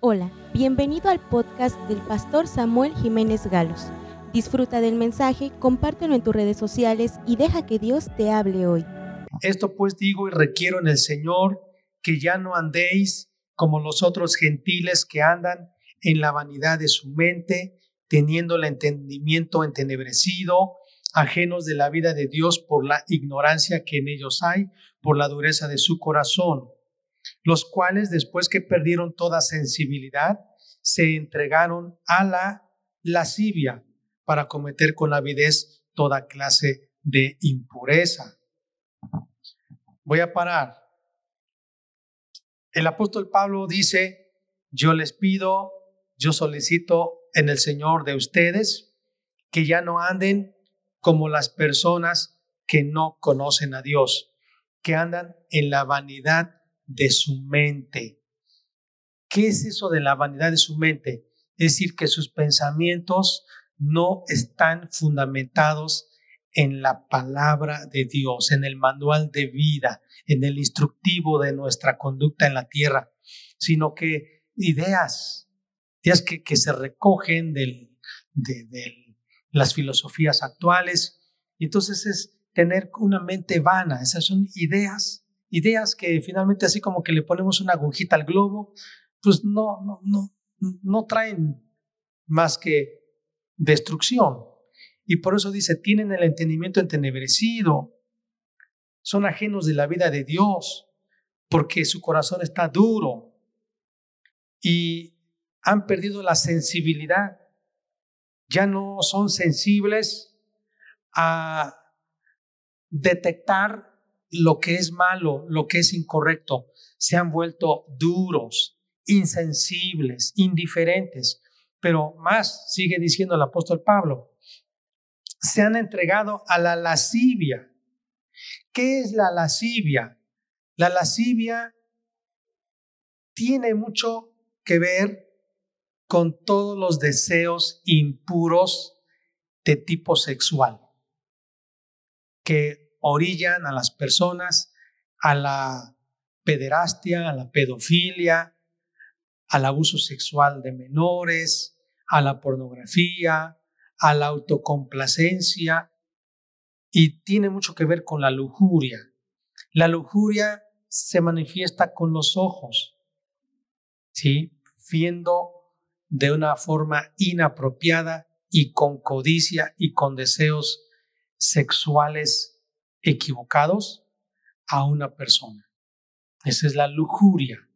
Hola, bienvenido al podcast del pastor Samuel Jiménez Galos. Disfruta del mensaje, compártelo en tus redes sociales y deja que Dios te hable hoy. Esto pues digo y requiero en el Señor que ya no andéis como los otros gentiles que andan en la vanidad de su mente, teniendo el entendimiento entenebrecido, ajenos de la vida de Dios por la ignorancia que en ellos hay, por la dureza de su corazón los cuales después que perdieron toda sensibilidad, se entregaron a la lascivia para cometer con avidez toda clase de impureza. Voy a parar. El apóstol Pablo dice, yo les pido, yo solicito en el Señor de ustedes que ya no anden como las personas que no conocen a Dios, que andan en la vanidad de su mente. ¿Qué es eso de la vanidad de su mente? Es decir, que sus pensamientos no están fundamentados en la palabra de Dios, en el manual de vida, en el instructivo de nuestra conducta en la tierra, sino que ideas, ideas que, que se recogen de, de las filosofías actuales. Entonces es tener una mente vana, esas son ideas ideas que finalmente así como que le ponemos una agujita al globo, pues no, no, no, no traen más que destrucción. Y por eso dice, tienen el entendimiento entenebrecido, son ajenos de la vida de Dios, porque su corazón está duro y han perdido la sensibilidad, ya no son sensibles a detectar lo que es malo, lo que es incorrecto, se han vuelto duros, insensibles, indiferentes. Pero más, sigue diciendo el apóstol Pablo, se han entregado a la lascivia. ¿Qué es la lascivia? La lascivia tiene mucho que ver con todos los deseos impuros de tipo sexual que orillan a las personas a la pederastia, a la pedofilia, al abuso sexual de menores, a la pornografía, a la autocomplacencia y tiene mucho que ver con la lujuria. La lujuria se manifiesta con los ojos, ¿sí? Viendo de una forma inapropiada y con codicia y con deseos sexuales equivocados a una persona. Esa es la lujuria.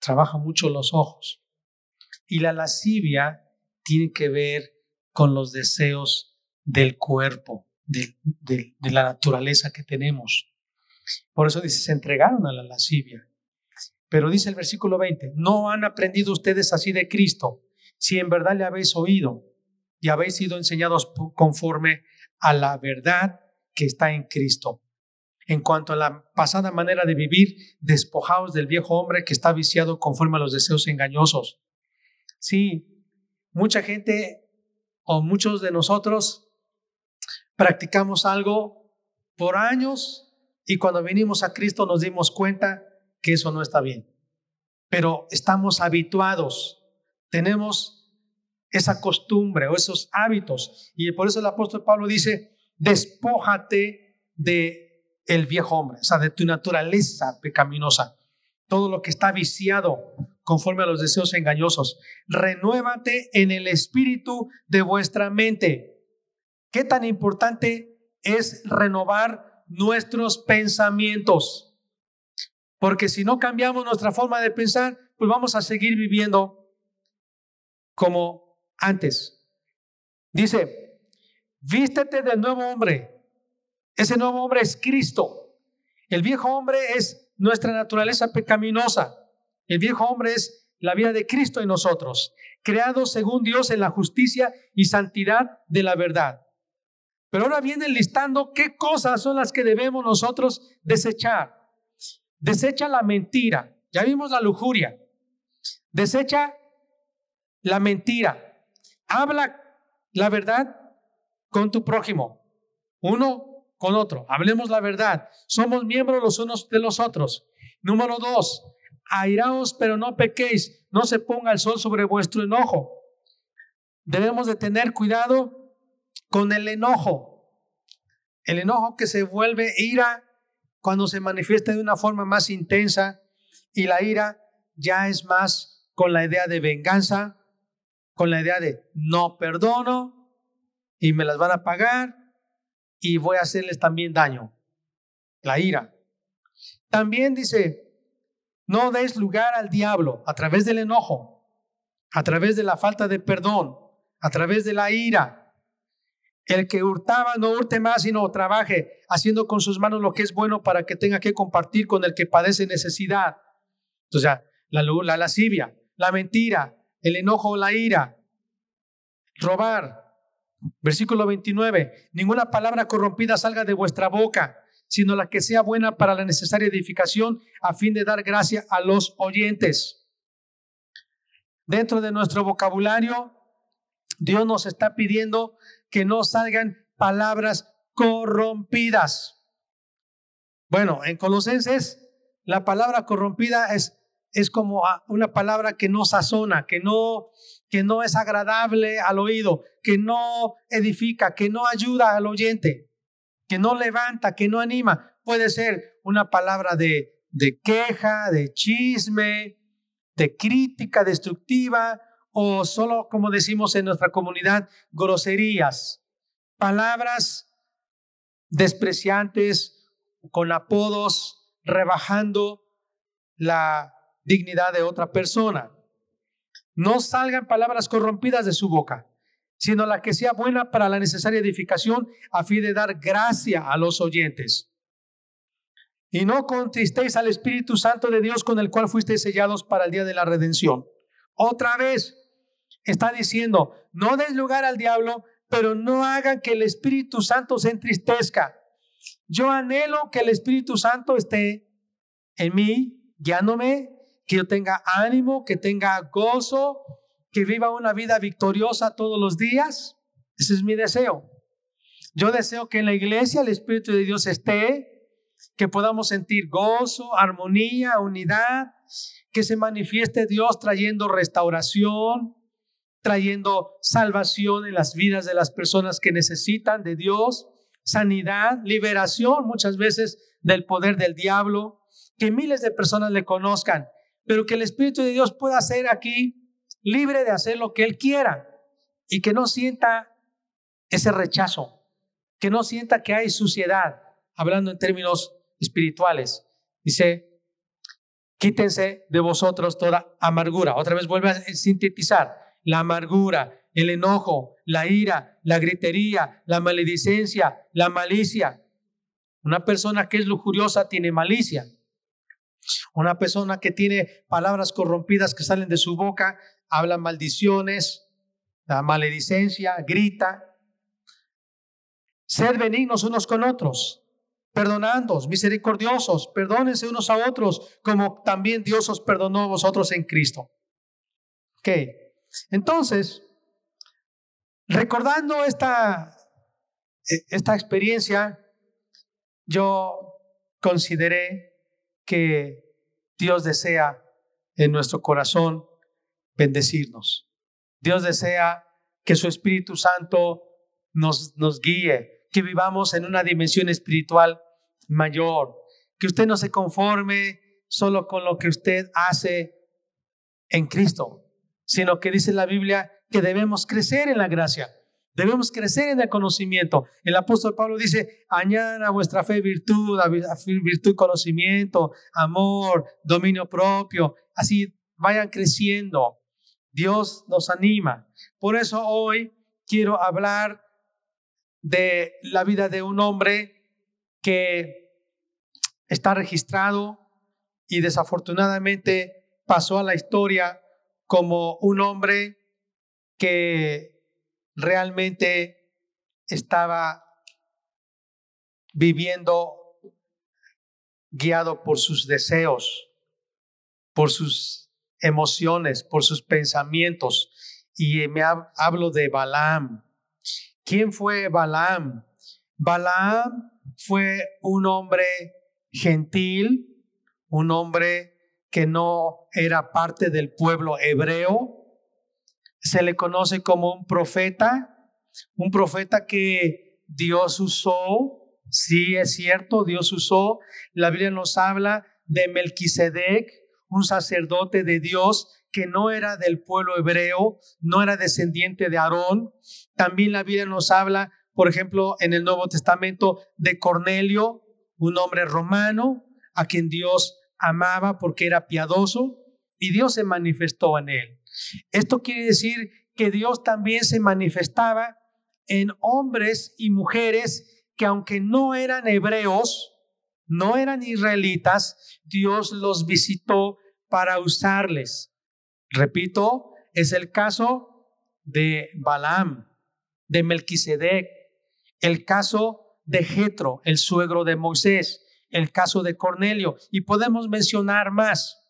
Trabaja mucho los ojos. Y la lascivia tiene que ver con los deseos del cuerpo, de, la naturaleza que tenemos. Por eso dice, se entregaron a la lascivia. Pero dice el versículo 20, no han aprendido ustedes así de Cristo, si en verdad le habéis oído y habéis sido enseñados conforme a la verdad que está en Cristo. En cuanto a la pasada manera de vivir, despojaos del viejo hombre que está viciado conforme a los deseos engañosos. Sí, mucha gente o muchos de nosotros practicamos algo por años y cuando venimos a Cristo nos dimos cuenta que eso no está bien. Pero estamos habituados, tenemos esa costumbre o esos hábitos. Y por eso el apóstol Pablo dice, despójate de el viejo hombre, o sea, de tu naturaleza pecaminosa, todo lo que está viciado conforme a los deseos engañosos. Renuévate en el espíritu de vuestra mente. ¿Qué tan importante es renovar nuestros pensamientos? Porque si no cambiamos nuestra forma de pensar, pues vamos a seguir viviendo como antes. Dice, Vístete del nuevo hombre. Ese nuevo hombre es Cristo. El viejo hombre es nuestra naturaleza pecaminosa. El viejo hombre es la vida de Cristo en nosotros, creado según Dios en la justicia y santidad de la verdad. Pero ahora viene listando qué cosas son las que debemos nosotros desechar. Desecha la mentira. Ya vimos la lujuria. Desecha la mentira. Habla la verdad con tu prójimo, uno con otro. Hablemos la verdad. Somos miembros los unos de los otros. Número dos, airaos, pero no pequéis, no se ponga el sol sobre vuestro enojo. Debemos de tener cuidado con el enojo. El enojo que se vuelve ira cuando se manifiesta de una forma más intensa y la ira ya es más con la idea de venganza, con la idea de no perdono y me las van a pagar y voy a hacerles también daño. La ira. También dice, no des lugar al diablo a través del enojo, a través de la falta de perdón, a través de la ira. El que hurtaba no hurte más, sino trabaje haciendo con sus manos lo que es bueno para que tenga que compartir con el que padece necesidad. O sea, la, la lascivia, la mentira, el enojo, la ira, robar. Versículo 29, ninguna palabra corrompida salga de vuestra boca, sino la que sea buena para la necesaria edificación a fin de dar gracia a los oyentes. Dentro de nuestro vocabulario, Dios nos está pidiendo que no salgan palabras corrompidas. Bueno, en Colosenses, la palabra corrompida es es como una palabra que no sazona, que no, que no es agradable al oído, que no edifica, que no ayuda al oyente, que no levanta, que no anima. Puede ser una palabra de, de queja, de chisme, de crítica destructiva o solo, como decimos en nuestra comunidad, groserías, palabras despreciantes, con apodos, rebajando la dignidad de otra persona. No salgan palabras corrompidas de su boca, sino la que sea buena para la necesaria edificación a fin de dar gracia a los oyentes. Y no contristéis al Espíritu Santo de Dios con el cual fuisteis sellados para el día de la redención. Otra vez está diciendo, no des lugar al diablo, pero no hagan que el Espíritu Santo se entristezca. Yo anhelo que el Espíritu Santo esté en mí, guiándome, que yo tenga ánimo, que tenga gozo, que viva una vida victoriosa todos los días. Ese es mi deseo. Yo deseo que en la iglesia el Espíritu de Dios esté, que podamos sentir gozo, armonía, unidad, que se manifieste Dios trayendo restauración, trayendo salvación en las vidas de las personas que necesitan de Dios, sanidad, liberación muchas veces del poder del diablo, que miles de personas le conozcan pero que el Espíritu de Dios pueda ser aquí libre de hacer lo que Él quiera y que no sienta ese rechazo, que no sienta que hay suciedad, hablando en términos espirituales. Dice, quítense de vosotros toda amargura. Otra vez vuelve a sintetizar la amargura, el enojo, la ira, la gritería, la maledicencia, la malicia. Una persona que es lujuriosa tiene malicia. Una persona que tiene palabras corrompidas que salen de su boca, habla maldiciones, la maledicencia, grita. Ser benignos unos con otros, perdonándoos, misericordiosos, perdónense unos a otros, como también Dios os perdonó a vosotros en Cristo. Ok, entonces, recordando esta, e, esta experiencia, yo consideré que Dios desea en nuestro corazón bendecirnos. Dios desea que su Espíritu Santo nos, nos guíe, que vivamos en una dimensión espiritual mayor, que usted no se conforme solo con lo que usted hace en Cristo, sino que dice la Biblia que debemos crecer en la gracia. Debemos crecer en el conocimiento. El apóstol Pablo dice, añadan a vuestra fe virtud, a virtud conocimiento, amor, dominio propio. Así vayan creciendo. Dios nos anima. Por eso hoy quiero hablar de la vida de un hombre que está registrado y desafortunadamente pasó a la historia como un hombre que realmente estaba viviendo guiado por sus deseos, por sus emociones, por sus pensamientos. Y me hablo de Balaam. ¿Quién fue Balaam? Balaam fue un hombre gentil, un hombre que no era parte del pueblo hebreo. Se le conoce como un profeta, un profeta que Dios usó, sí es cierto, Dios usó. La Biblia nos habla de Melquisedec, un sacerdote de Dios que no era del pueblo hebreo, no era descendiente de Aarón. También la Biblia nos habla, por ejemplo, en el Nuevo Testamento de Cornelio, un hombre romano a quien Dios amaba porque era piadoso y Dios se manifestó en él. Esto quiere decir que Dios también se manifestaba en hombres y mujeres que aunque no eran hebreos, no eran israelitas, Dios los visitó para usarles. Repito, es el caso de Balaam, de Melquisedec, el caso de Jetro, el suegro de Moisés, el caso de Cornelio, y podemos mencionar más.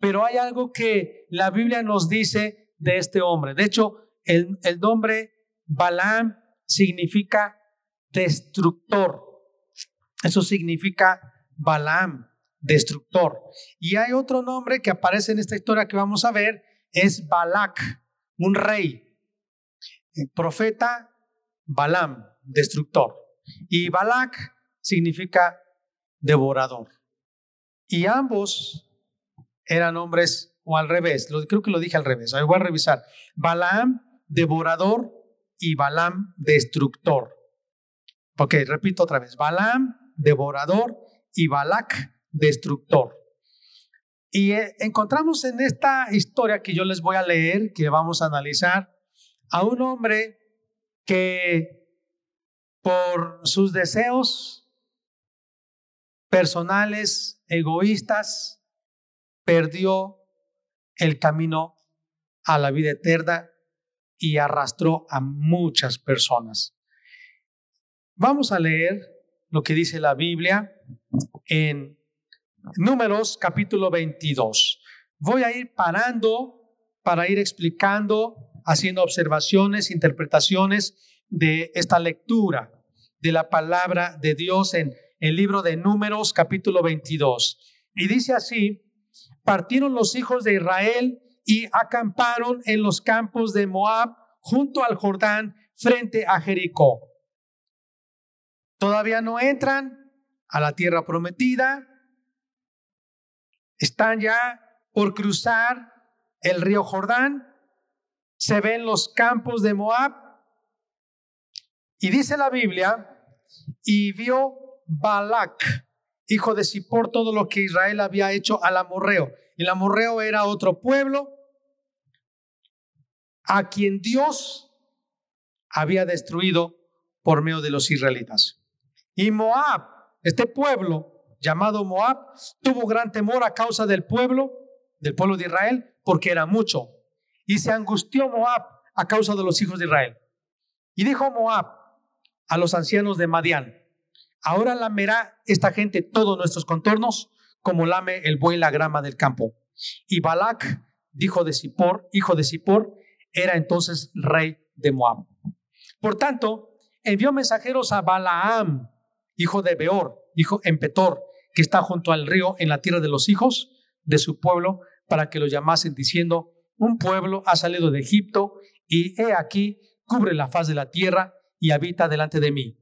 Pero hay algo que la Biblia nos dice de este hombre. De hecho, el, nombre Balaam significa destructor. Eso significa Balaam destructor. Y hay otro nombre que aparece en esta historia que vamos a ver, es Balak, un rey. El profeta Balaam, destructor. Y Balak significa devorador. Y ambos eran hombres, o al revés, creo que lo dije al revés, voy a revisar. Balaam, devorador, y Balaam, destructor. Ok, repito otra vez. Balaam, devorador, y Balak, destructor. Y eh, encontramos en esta historia que yo les voy a leer, que vamos a analizar, a un hombre que por sus deseos personales, egoístas, perdió el camino a la vida eterna y arrastró a muchas personas. Vamos a leer lo que dice la Biblia en Números capítulo 22. Voy a ir parando para ir explicando, haciendo observaciones, interpretaciones de esta lectura de la palabra de Dios en el libro de Números capítulo 22. Y dice así, partieron los hijos de Israel y acamparon en los campos de Moab junto al Jordán frente a Jericó. Todavía no entran a la tierra prometida, están ya por cruzar el río Jordán, se ven los campos de Moab. Y dice la Biblia, y vio Balak, hijo de Zippor, todo lo que Israel había hecho al amorreo. El amorreo era otro pueblo a quien Dios había destruido por medio de los israelitas. Y Moab, este pueblo, llamado Moab, tuvo gran temor a causa del pueblo, del pueblo de Israel, porque era mucho. Y se angustió Moab a causa de los hijos de Israel. Y dijo Moab a los ancianos de Madián, ahora lamerá esta gente todos nuestros contornos como lame el buey la grama del campo. Y Balak, hijo de Zippor, hijo de Zippor, era entonces rey de Moab. Por tanto, envió mensajeros a Balaam, hijo de Beor, hijo en Petor, que está junto al río en la tierra de los hijos de su pueblo, para que lo llamasen diciendo, un pueblo ha salido de Egipto y he aquí, cubre la faz de la tierra y habita delante de mí.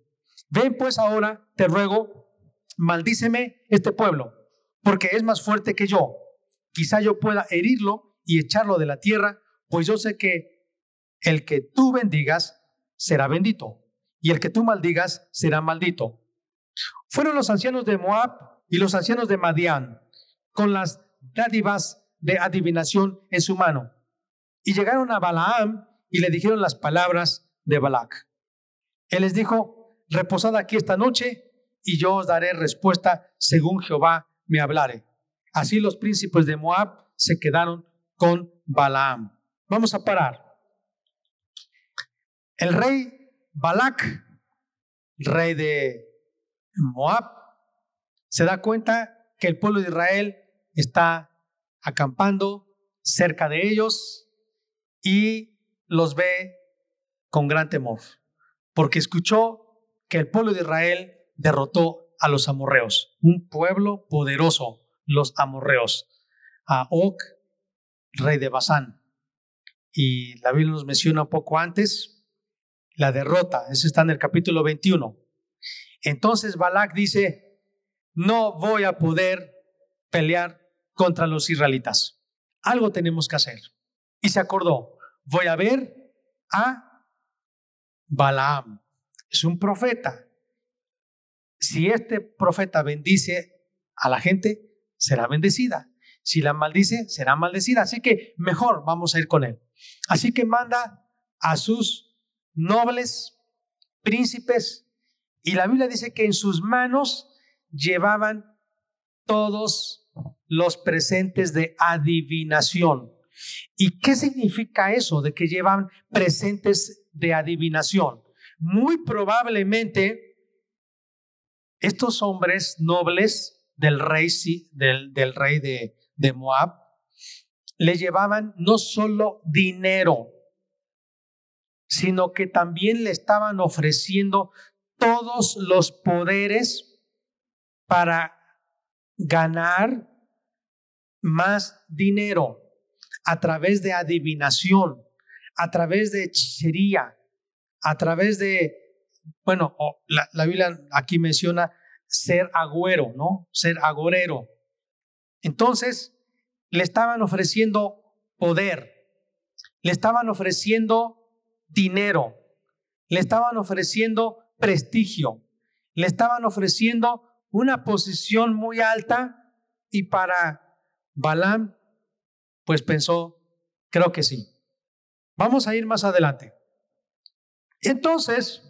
Ven pues ahora, te ruego, maldíceme este pueblo, porque es más fuerte que yo. Quizá yo pueda herirlo y echarlo de la tierra, pues yo sé que el que tú bendigas será bendito, y el que tú maldigas será maldito. Fueron los ancianos de Moab y los ancianos de Madián con las dádivas de adivinación en su mano. Y llegaron a Balaam y le dijeron las palabras de Balac. Él les dijo, reposad aquí esta noche y yo os daré respuesta según Jehová me hablare. Así los príncipes de Moab se quedaron con Balaam. Vamos a parar. El rey Balac, rey de Moab, se da cuenta que el pueblo de Israel está acampando cerca de ellos y los ve con gran temor, porque escuchó que el pueblo de Israel derrotó a los amorreos, un pueblo poderoso, los amorreos. a Og, rey de Basán. Y la Biblia nos menciona un poco antes la derrota. Eso está en el capítulo 21. Entonces Balak dice, no voy a poder pelear contra los israelitas. Algo tenemos que hacer. Y se acordó, voy a ver a Balaam. Es un profeta. Si este profeta bendice a la gente, será bendecida. Si la maldice, será maldecida. Así que mejor vamos a ir con él. Así que manda a sus nobles, príncipes, y la Biblia dice que en sus manos llevaban todos los presentes de adivinación. ¿Y qué significa eso de que llevan presentes de adivinación? Muy probablemente estos hombres nobles del rey, del, rey de, de Moab le llevaban no solo dinero, sino que también le estaban ofreciendo todos los poderes para ganar más dinero a través de adivinación, a través de hechicería, a través de, bueno, la, la Biblia aquí menciona ser agüero, ¿no? Ser agorero. Entonces, le estaban ofreciendo poder, le estaban ofreciendo dinero, le estaban ofreciendo prestigio, le estaban ofreciendo una posición muy alta y para Balaam, pues pensó, creo que sí. Vamos a ir más adelante. Entonces,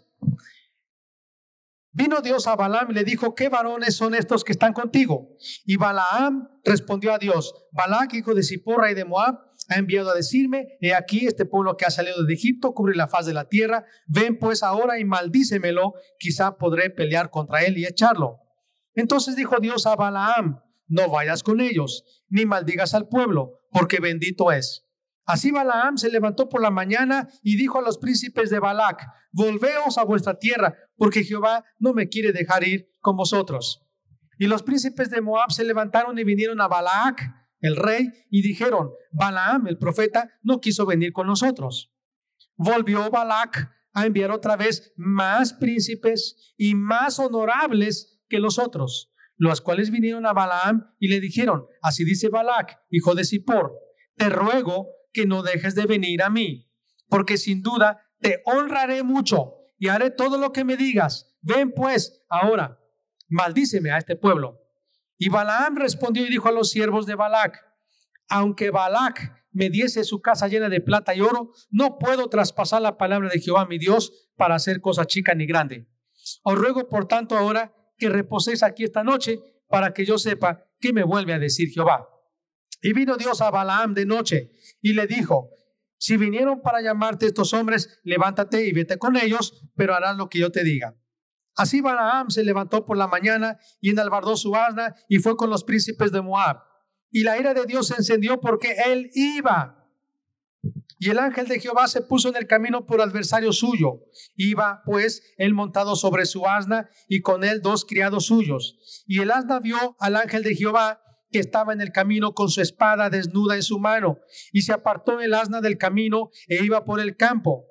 Vino Dios a Balaam y le dijo, ¿qué varones son estos que están contigo? Y Balaam respondió a Dios, Balac, hijo de Ziporra y de Moab, ha enviado a decirme, he aquí este pueblo que ha salido de Egipto cubre la faz de la tierra, ven pues ahora y maldícemelo, quizá podré pelear contra él y echarlo. Entonces dijo Dios a Balaam, no vayas con ellos, ni maldigas al pueblo, porque bendito es. Así Balaam se levantó por la mañana y dijo a los príncipes de Balac, volveos a vuestra tierra, porque Jehová no me quiere dejar ir con vosotros. Y los príncipes de Moab se levantaron y vinieron a Balac, el rey, y dijeron, Balaam, el profeta, no quiso venir con nosotros. Volvió Balac a enviar otra vez más príncipes y más honorables que los otros, los cuales vinieron a Balaam y le dijeron, así dice Balac, hijo de Zippor, te ruego que no dejes de venir a mí, porque sin duda te honraré mucho y haré todo lo que me digas. Ven pues ahora, maldíceme a este pueblo. Y Balaam respondió y dijo a los siervos de Balac, aunque Balac me diese su casa llena de plata y oro, no puedo traspasar la palabra de Jehová mi Dios para hacer cosa chica ni grande. Os ruego por tanto ahora que reposéis aquí esta noche para que yo sepa qué me vuelve a decir Jehová. Y vino Dios a Balaam de noche y le dijo, si vinieron para llamarte estos hombres, levántate y vete con ellos, pero harás lo que yo te diga. Así Balaam se levantó por la mañana y enalbardó su asna y fue con los príncipes de Moab. Y la ira de Dios se encendió porque él iba. Y el ángel de Jehová se puso en el camino por adversario suyo. Iba pues él montado sobre su asna y con él dos criados suyos. Y el asna vio al ángel de Jehová estaba en el camino con su espada desnuda en su mano, y se apartó el asna del camino e iba por el campo.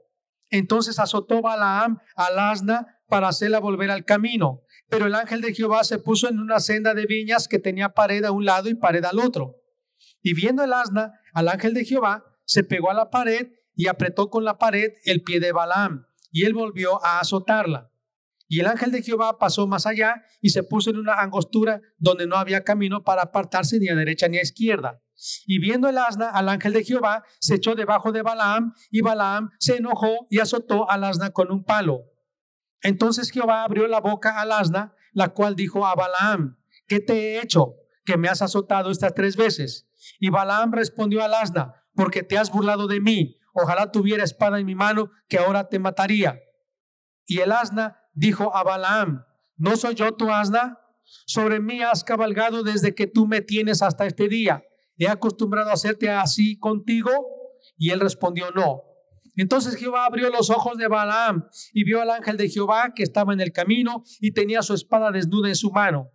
Entonces azotó Balaam al asna para hacerla volver al camino. Pero el ángel de Jehová se puso en una senda de viñas que tenía pared a un lado y pared al otro. Y viendo el asna al ángel de Jehová, se pegó a la pared y apretó con la pared el pie de Balaam, y él volvió a azotarla. Y el ángel de Jehová pasó más allá y se puso en una angostura donde no había camino para apartarse ni a derecha ni a izquierda. Y viendo el asna al ángel de Jehová, se echó debajo de Balaam y Balaam se enojó y azotó al asna con un palo. Entonces Jehová abrió la boca al asna, la cual dijo a Balaam, ¿qué te he hecho que me has azotado estas tres veces? Y Balaam respondió al asna, porque te has burlado de mí. Ojalá tuviera espada en mi mano, que ahora te mataría. Y el asna dijo a Balaam, ¿no soy yo tu asna? Sobre mí has cabalgado desde que tú me tienes hasta este día. ¿He acostumbrado a hacerte así contigo? Y él respondió, no. Entonces Jehová abrió los ojos de Balaam y vio al ángel de Jehová que estaba en el camino y tenía su espada desnuda en su mano.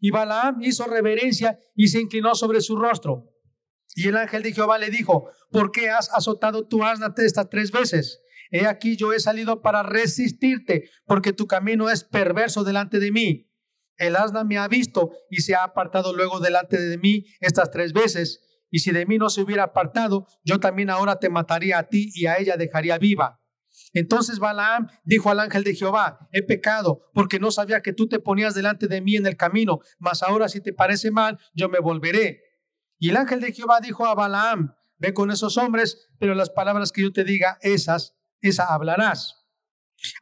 Y Balaam hizo reverencia y se inclinó sobre su rostro. Y el ángel de Jehová le dijo, ¿por qué has azotado tu asna estas tres veces? He aquí yo he salido para resistirte, porque tu camino es perverso delante de mí. El asna me ha visto y se ha apartado luego delante de mí estas tres veces. Y si de mí no se hubiera apartado, yo también ahora te mataría a ti y a ella dejaría viva. Entonces Balaam dijo al ángel de Jehová, he pecado porque no sabía que tú te ponías delante de mí en el camino, mas ahora si te parece mal, yo me volveré. Y el ángel de Jehová dijo a Balaam, ve con esos hombres, pero las palabras que yo te diga, esas, esa hablarás.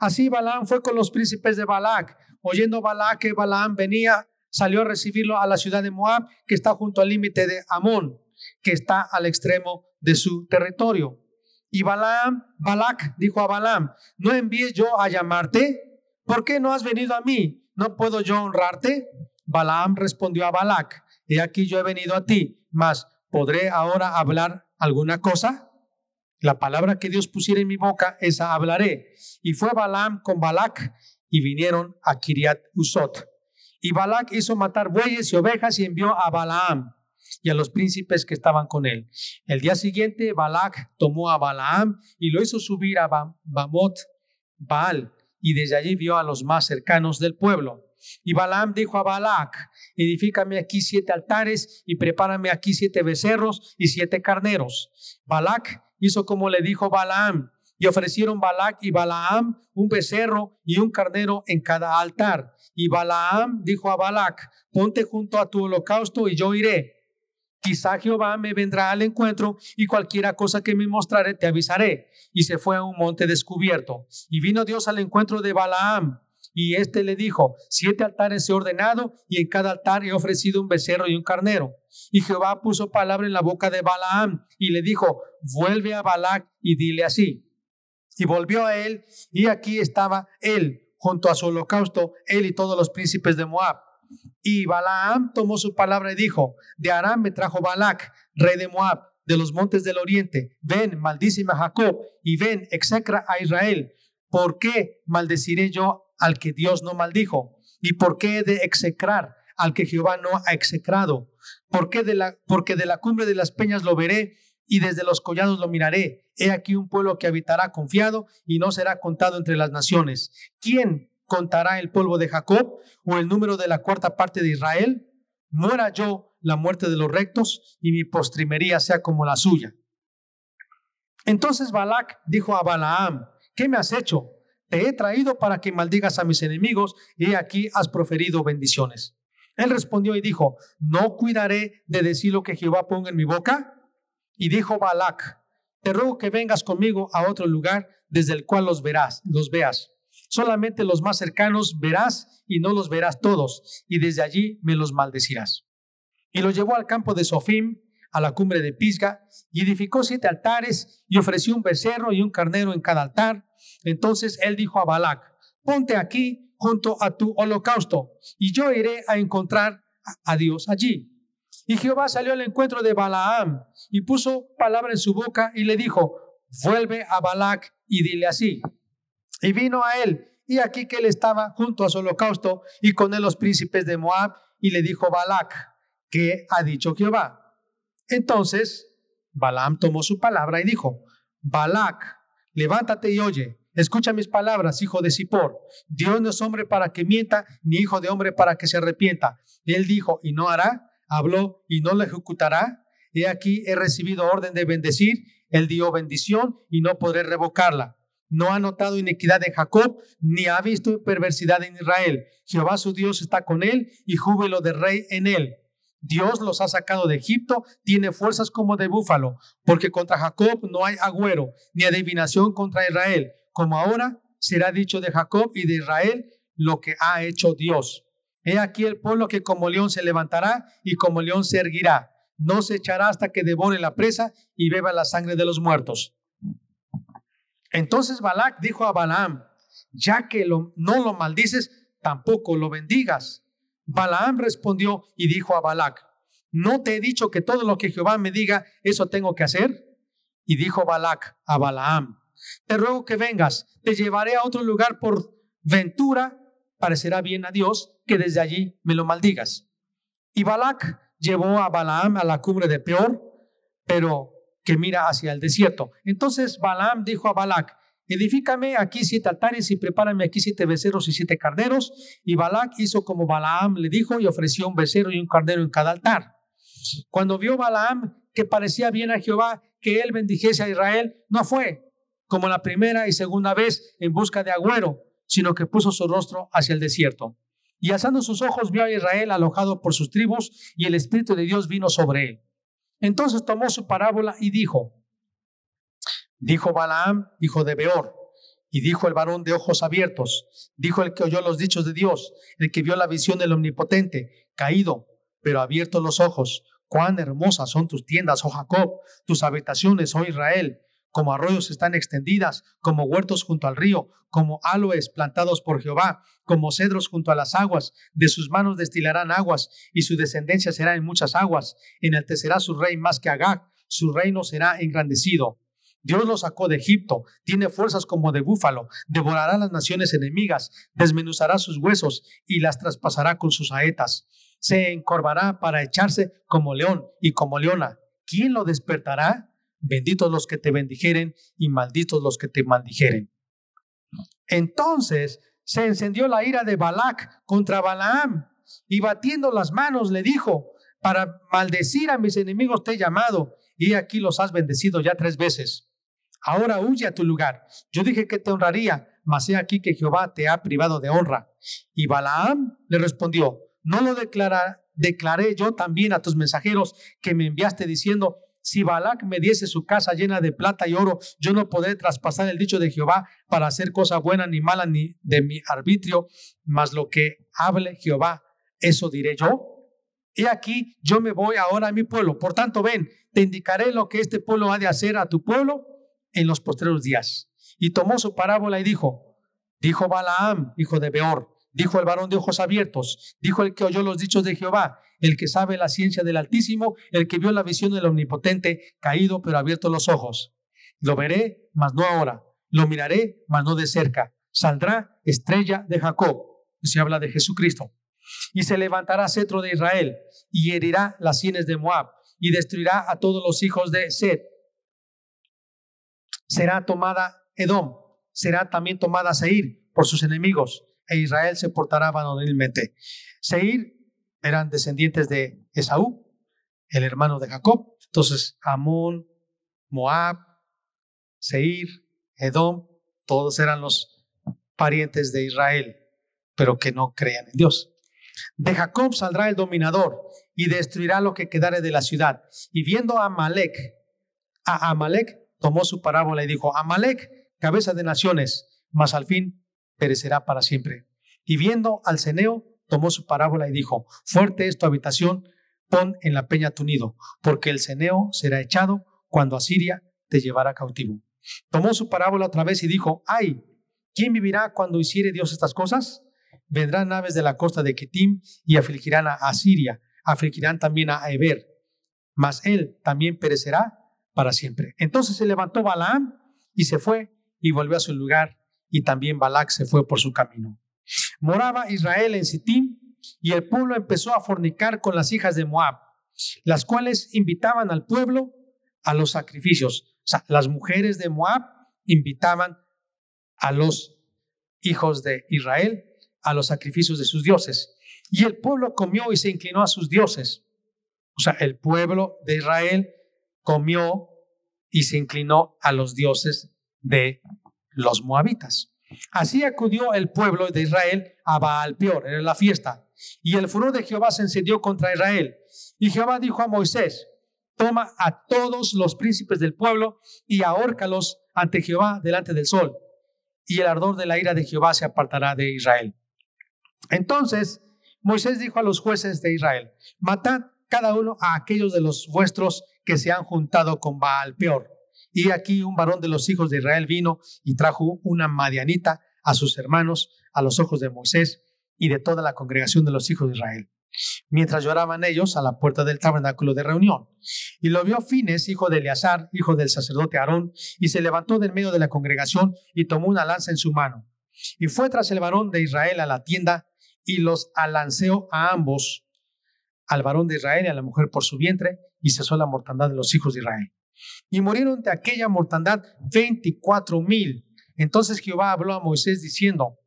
Así Balaam fue con los príncipes de Balac. Oyendo Balac que Balaam venía, salió a recibirlo a la ciudad de Moab, que está junto al límite de Amón, que está al extremo de su territorio. Y Balaam, Balac dijo a Balaam, ¿no envíes yo a llamarte? ¿Por qué no has venido a mí? ¿No puedo yo honrarte? Balaam respondió a Balac, he aquí yo he venido a ti, mas ¿podré ahora hablar alguna cosa? La palabra que Dios pusiera en mi boca, esa hablaré. Y fue Balaam con Balac y vinieron a Kiriat Usot. Y Balac hizo matar bueyes y ovejas y envió a Balaam y a los príncipes que estaban con él. El día siguiente, Balac tomó a Balaam y lo hizo subir a Bamot Baal, y desde allí vio a los más cercanos del pueblo. Y Balaam dijo a Balac, edifícame aquí siete altares y prepárame aquí siete becerros y siete carneros. Balac hizo como le dijo Balaam, y ofrecieron Balac y Balaam un becerro y un carnero en cada altar. Y Balaam dijo a Balac, ponte junto a tu holocausto y yo iré. Quizá Jehová me vendrá al encuentro y cualquiera cosa que me mostrare te avisaré. Y se fue a un monte descubierto. Y vino Dios al encuentro de Balaam. Y éste le dijo, siete altares he ordenado y en cada altar he ofrecido un becerro y un carnero. Y Jehová puso palabra en la boca de Balaam y le dijo, vuelve a Balac y dile así. Y volvió a él y aquí estaba él junto a su holocausto, él y todos los príncipes de Moab. Y Balaam tomó su palabra y dijo, de Aram me trajo Balac, rey de Moab, de los montes del oriente, ven, maldíceme a Jacob, y ven, execra a Israel. ¿Por qué maldeciré yo al que Dios no maldijo? ¿Y por qué he de execrar al que Jehová no ha execrado? ¿Por qué de la, porque de la cumbre de las peñas lo veré y desde los collados lo miraré. He aquí un pueblo que habitará confiado y no será contado entre las naciones. ¿Quién contará el polvo de Jacob o el número de la cuarta parte de Israel? Muera yo la muerte de los rectos y mi postrimería sea como la suya. Entonces Balac dijo a Balaam, ¿qué me has hecho? Te he traído para que maldigas a mis enemigos y aquí has proferido bendiciones. Él respondió y dijo, ¿no cuidaré de decir lo que Jehová ponga en mi boca? Y dijo Balac, te ruego que vengas conmigo a otro lugar desde el cual los verás, los veas. Solamente los más cercanos verás y no los verás todos, y desde allí me los maldecirás. Y lo llevó al campo de Sofim, a la cumbre de Pisga, y edificó siete altares, y ofreció un becerro y un carnero en cada altar. Entonces él dijo a Balac, ponte aquí junto a tu holocausto, y yo iré a encontrar a Dios allí. Y Jehová salió al encuentro de Balaam y puso palabra en su boca y le dijo, vuelve a Balac y dile así, y vino a él, y aquí que él estaba junto a su holocausto, y con él los príncipes de Moab, y le dijo Balac, ¿qué ha dicho Jehová? Entonces Balaam tomó su palabra y dijo, Balac, levántate y oye, escucha mis palabras, hijo de Sipor. Dios no es hombre para que mienta, ni hijo de hombre para que se arrepienta. él dijo, y no hará, habló y no lo ejecutará. He aquí he recibido orden de bendecir, él dio bendición y no podré revocarla no ha notado iniquidad en Jacob, ni ha visto perversidad en Israel. Jehová su Dios está con él y júbilo de rey en él. Dios los ha sacado de Egipto, tiene fuerzas como de búfalo, porque contra Jacob no hay agüero, ni adivinación contra Israel, como ahora será dicho de Jacob y de Israel lo que ha hecho Dios. He aquí el pueblo que como león se levantará y como león se erguirá. No se echará hasta que devore la presa y beba la sangre de los muertos. Entonces Balac dijo a Balaam, ya que no lo maldices, tampoco lo bendigas. Balaam respondió y dijo a Balac, ¿no te he dicho que todo lo que Jehová me diga, eso tengo que hacer? Y dijo Balac a Balaam, te ruego que vengas, te llevaré a otro lugar por ventura, parecerá bien a Dios que desde allí me lo maldigas. Y Balac llevó a Balaam a la cumbre de Peor, pero que mira hacia el desierto. Entonces Balaam dijo a Balac, edifícame aquí siete altares y prepárame aquí siete becerros y siete carneros. Y Balac hizo como Balaam le dijo y ofreció un becerro y un carnero en cada altar. Cuando vio Balaam que parecía bien a Jehová que él bendijese a Israel, no fue como la primera y segunda vez en busca de agüero, sino que puso su rostro hacia el desierto. Y alzando sus ojos vio a Israel alojado por sus tribus y el Espíritu de Dios vino sobre él. Entonces tomó su parábola y dijo, dijo Balaam, hijo de Beor, y dijo el varón de ojos abiertos, dijo el que oyó los dichos de Dios, el que vio la visión del omnipotente, caído, pero abiertos los ojos. Cuán hermosas son tus tiendas, oh Jacob, tus habitaciones, oh Israel como arroyos están extendidas, como huertos junto al río, como aloes plantados por Jehová, como cedros junto a las aguas. De sus manos destilarán aguas, y su descendencia será en muchas aguas. Enaltecerá su rey más que Agag, su reino será engrandecido. Dios lo sacó de Egipto, tiene fuerzas como de búfalo, devorará las naciones enemigas, desmenuzará sus huesos y las traspasará con sus saetas. Se encorvará para echarse como león y como leona. ¿Quién lo despertará? benditos los que te bendijeren y malditos los que te maldijeren. Entonces se encendió la ira de Balac contra Balaam y batiendo las manos le dijo, para maldecir a mis enemigos te he llamado y aquí los has bendecido ya tres veces. Ahora huye a tu lugar. Yo dije que te honraría, mas he aquí que Jehová te ha privado de honra. Y Balaam le respondió, no lo declara, declaré yo también a tus mensajeros que me enviaste diciendo, si Balac me diese su casa llena de plata y oro, yo no podré traspasar el dicho de Jehová para hacer cosa buena ni mala ni de mi arbitrio, mas lo que hable Jehová, eso diré yo. He aquí, yo me voy ahora a mi pueblo. Por tanto, ven, te indicaré lo que este pueblo ha de hacer a tu pueblo en los postreros días. Y tomó su parábola y dijo, dijo Balaam, hijo de Beor, dijo el varón de ojos abiertos, dijo el que oyó los dichos de Jehová, el que sabe la ciencia del Altísimo, el que vio la visión del Omnipotente, caído pero abierto los ojos. Lo veré, mas no ahora. Lo miraré, mas no de cerca. Saldrá estrella de Jacob. Se habla de Jesucristo. Y se levantará cetro de Israel y herirá las sienes de Moab y destruirá a todos los hijos de Sed. Será tomada Edom, será también tomada Seir por sus enemigos e Israel se portará varonilmente. Seir eran descendientes de Esaú, el hermano de Jacob. Entonces, Amón, Moab, Seir, Edom, todos eran los parientes de Israel, pero que no creían en Dios. De Jacob saldrá el dominador y destruirá lo que quedare de la ciudad. Y viendo a Amalek, a Amalek tomó su parábola y dijo, Amalek, cabeza de naciones, mas al fin perecerá para siempre. Y viendo al ceneo, tomó su parábola y dijo, fuerte es tu habitación, pon en la peña tu nido, porque el ceneo será echado cuando Asiria te llevará cautivo. Tomó su parábola otra vez y dijo, ay, ¿quién vivirá cuando hiciere Dios estas cosas? Vendrán naves de la costa de Kitim y afligirán a Asiria, afligirán también a Eber, mas él también perecerá para siempre. Entonces se levantó Balaam y se fue y volvió a su lugar, y también Balac se fue por su camino. Moraba Israel en Sittim y el pueblo empezó a fornicar con las hijas de Moab, las cuales invitaban al pueblo a los sacrificios. O sea, las mujeres de Moab invitaban a los hijos de Israel a los sacrificios de sus dioses. Y el pueblo comió y se inclinó a sus dioses. O sea, el pueblo de Israel comió y se inclinó a los dioses de los moabitas. Así acudió el pueblo de Israel a Baal Peor, era la fiesta. Y el furor de Jehová se encendió contra Israel. Y Jehová dijo a Moisés, toma a todos los príncipes del pueblo y ahórcalos ante Jehová delante del sol. Y el ardor de la ira de Jehová se apartará de Israel. Entonces Moisés dijo a los jueces de Israel, matad cada uno a aquellos de los vuestros que se han juntado con Baal Peor y aquí un varón de los hijos de Israel vino y trajo una madianita a sus hermanos a los ojos de Moisés y de toda la congregación de los hijos de Israel, mientras lloraban ellos a la puerta del tabernáculo de reunión. Y lo vio Fines, hijo de Eleazar, hijo del sacerdote Aarón, y se levantó del medio de la congregación y tomó una lanza en su mano. Y fue tras el varón de Israel a la tienda y los alanceó a ambos, al varón de Israel y a la mujer por su vientre, y cesó la mortandad de los hijos de Israel. Y murieron de aquella mortandad veinticuatro mil. Entonces Jehová habló a Moisés diciendo,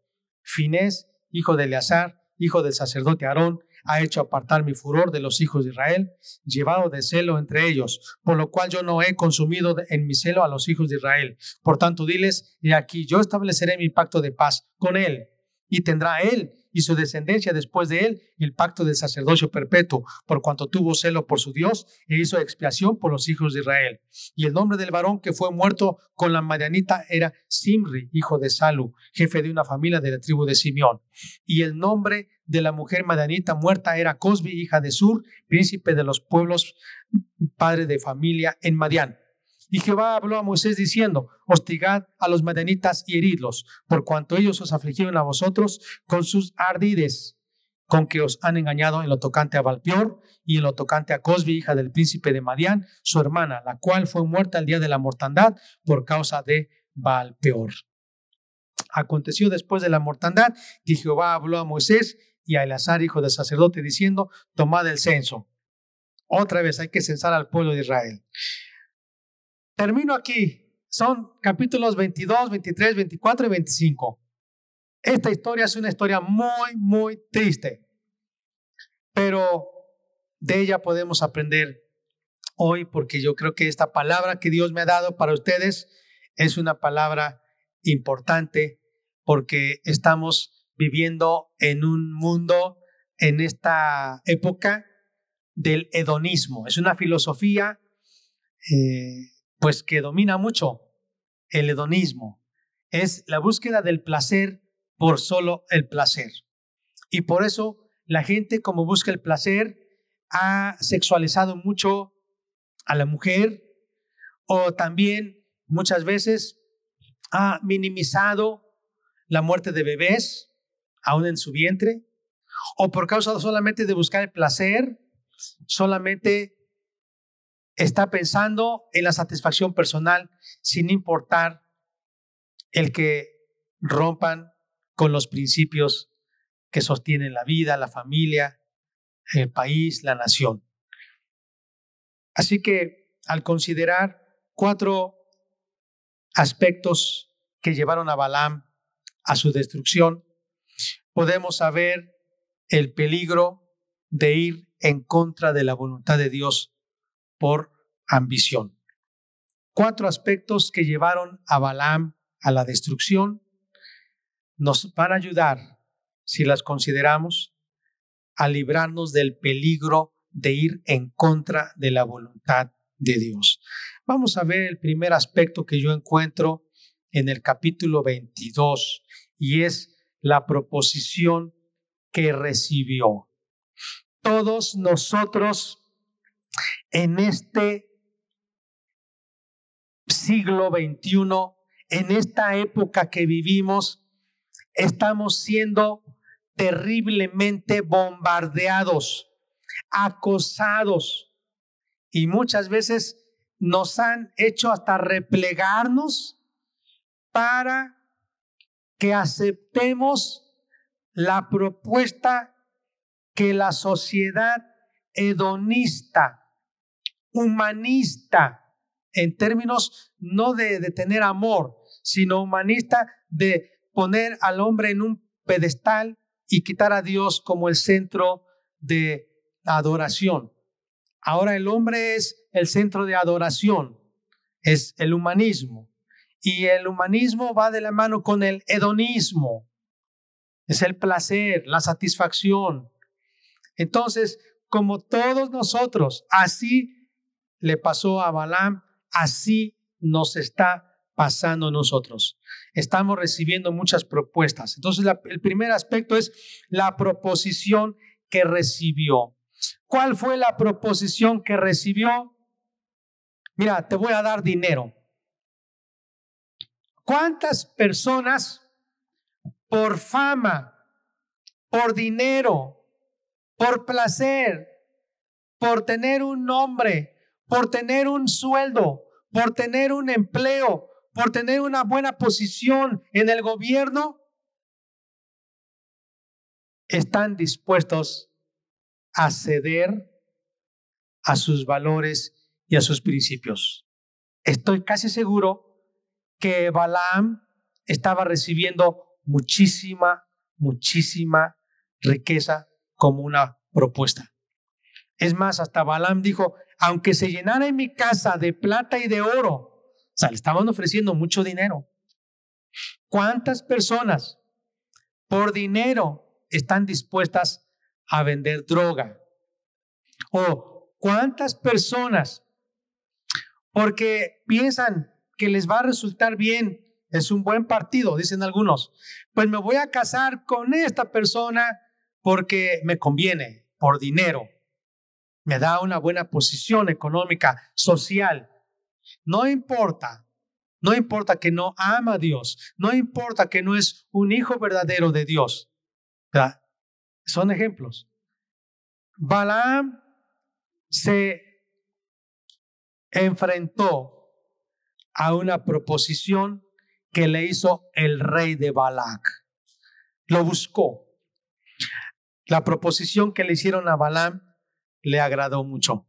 Finés, hijo de Eleazar, hijo del sacerdote Aarón, ha hecho apartar mi furor de los hijos de Israel, llevado de celo entre ellos, por lo cual yo no he consumido en mi celo a los hijos de Israel. Por tanto, diles, y aquí yo estableceré mi pacto de paz con él, y tendrá él y su descendencia después de él el pacto del sacerdocio perpetuo, por cuanto tuvo celo por su Dios e hizo expiación por los hijos de Israel. Y el nombre del varón que fue muerto con la Marianita era Simri, hijo de Salu, jefe de una familia de la tribu de Simeón. Y el nombre de la mujer madianita muerta era Cosbi, hija de Sur, príncipe de los pueblos, padre de familia en Madián. Y Jehová habló a Moisés diciendo, hostigad a los madianitas y heridlos, por cuanto ellos os afligieron a vosotros con sus ardides, con que os han engañado en lo tocante a Valpior y en lo tocante a Cosbi, hija del príncipe de Madián, su hermana, la cual fue muerta el día de la mortandad por causa de Valpeor. Aconteció después de la mortandad que Jehová habló a Moisés y a Eleazar, hijo del sacerdote, diciendo, tomad el censo. Otra vez hay que censar al pueblo de Israel. Termino aquí. Son capítulos 22, 23, 24 y 25. Esta historia es una historia muy, muy triste, pero de ella podemos aprender hoy porque yo creo que esta palabra que Dios me ha dado para ustedes es una palabra importante porque estamos viviendo en un mundo en esta época del hedonismo. Es una filosofía eh, pues que domina mucho el hedonismo. Es la búsqueda del placer por solo el placer. Y por eso la gente como busca el placer ha sexualizado mucho a la mujer o también muchas veces ha minimizado la muerte de bebés aún en su vientre o por causa solamente de buscar el placer, solamente está pensando en la satisfacción personal sin importar el que rompan con los principios que sostienen la vida, la familia, el país, la nación. Así que al considerar cuatro aspectos que llevaron a Balaam a su destrucción, podemos saber el peligro de ir en contra de la voluntad de Dios por ambición. Cuatro aspectos que llevaron a Balaam a la destrucción nos van a ayudar, si las consideramos, a librarnos del peligro de ir en contra de la voluntad de Dios. Vamos a ver el primer aspecto que yo encuentro en el capítulo 22 y es la proposición que recibió. Todos nosotros en este siglo XXI, en esta época que vivimos, estamos siendo terriblemente bombardeados, acosados y muchas veces nos han hecho hasta replegarnos para que aceptemos la propuesta que la sociedad hedonista humanista, en términos no de, tener amor, sino humanista de poner al hombre en un pedestal y quitar a Dios como el centro de adoración. Ahora el hombre es el centro de adoración, es el humanismo. Y el humanismo va de la mano con el hedonismo. Es el placer, la satisfacción. Entonces, como todos nosotros, así le pasó a Balaam, así nos está pasando nosotros. Estamos recibiendo muchas propuestas. Entonces, el primer aspecto es la proposición que recibió. ¿Cuál fue la proposición que recibió? Mira, te voy a dar dinero. ¿Cuántas personas por fama, por dinero, por placer, por tener un nombre, por tener un sueldo, por tener un empleo, por tener una buena posición en el gobierno, están dispuestos a ceder a sus valores y a sus principios. Estoy casi seguro que Balaam estaba recibiendo muchísima, muchísima riqueza como una propuesta. Es más, hasta Balaam dijo, aunque se llenara en mi casa de plata y de oro, o sea, le estaban ofreciendo mucho dinero. ¿Cuántas personas por dinero están dispuestas a vender droga? ¿O cuántas personas porque piensan que les va a resultar bien, es un buen partido, dicen algunos, pues me voy a casar con esta persona porque me conviene, por dinero, me da una buena posición económica, social. No importa, no importa que no ama a Dios, no importa que no es un hijo verdadero de Dios. Son ejemplos. Balaam se enfrentó a una proposición que le hizo el rey de Balac. Lo buscó. La proposición que le hicieron a Balaam le agradó mucho.